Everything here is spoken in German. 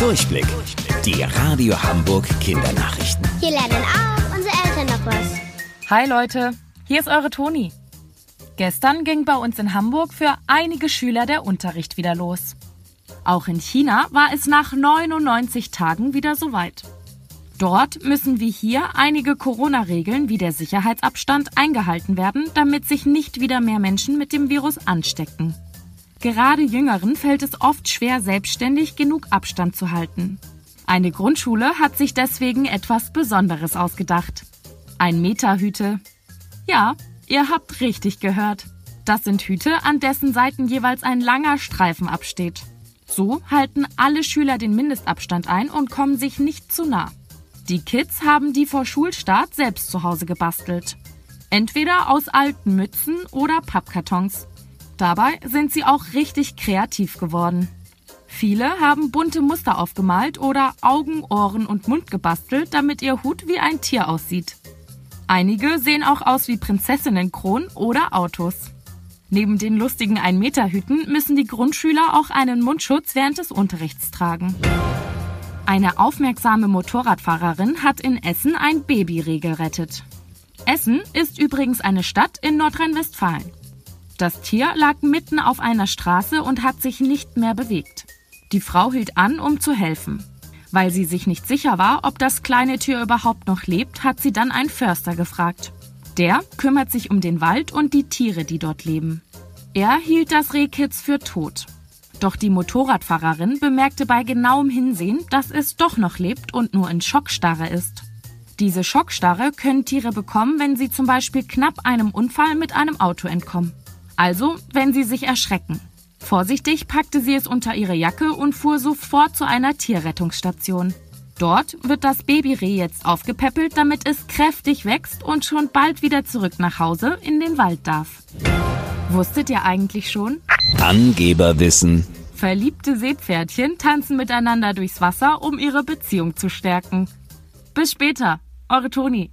Durchblick. Die Radio Hamburg Kindernachrichten. Hier lernen auch unsere Eltern noch was. Hi Leute, hier ist eure Toni. Gestern ging bei uns in Hamburg für einige Schüler der Unterricht wieder los. Auch in China war es nach 99 Tagen wieder soweit. Dort müssen wie hier einige Corona-Regeln wie der Sicherheitsabstand eingehalten werden, damit sich nicht wieder mehr Menschen mit dem Virus anstecken. Gerade Jüngeren fällt es oft schwer, selbstständig genug Abstand zu halten. Eine Grundschule hat sich deswegen etwas Besonderes ausgedacht. Ein Meterhüte. Ja, ihr habt richtig gehört. Das sind Hüte, an dessen Seiten jeweils ein langer Streifen absteht. So halten alle Schüler den Mindestabstand ein und kommen sich nicht zu nah. Die Kids haben die vor Schulstart selbst zu Hause gebastelt. Entweder aus alten Mützen oder Pappkartons. Dabei sind sie auch richtig kreativ geworden. Viele haben bunte Muster aufgemalt oder Augen, Ohren und Mund gebastelt, damit ihr Hut wie ein Tier aussieht. Einige sehen auch aus wie Prinzessinnenkronen oder Autos. Neben den lustigen 1-Meter-Hüten müssen die Grundschüler auch einen Mundschutz während des Unterrichts tragen. Eine aufmerksame Motorradfahrerin hat in Essen ein Babyreh gerettet. Essen ist übrigens eine Stadt in Nordrhein-Westfalen. Das Tier lag mitten auf einer Straße und hat sich nicht mehr bewegt. Die Frau hielt an, um zu helfen. Weil sie sich nicht sicher war, ob das kleine Tier überhaupt noch lebt, hat sie dann einen Förster gefragt. Der kümmert sich um den Wald und die Tiere, die dort leben. Er hielt das Rehkitz für tot. Doch die Motorradfahrerin bemerkte bei genauem Hinsehen, dass es doch noch lebt und nur in Schockstarre ist. Diese Schockstarre können Tiere bekommen, wenn sie zum Beispiel knapp einem Unfall mit einem Auto entkommen. Also, wenn sie sich erschrecken. Vorsichtig packte sie es unter ihre Jacke und fuhr sofort zu einer Tierrettungsstation. Dort wird das Babyreh jetzt aufgepäppelt, damit es kräftig wächst und schon bald wieder zurück nach Hause in den Wald darf. Wusstet ihr eigentlich schon? Angeberwissen. Verliebte Seepferdchen tanzen miteinander durchs Wasser, um ihre Beziehung zu stärken. Bis später, eure Toni.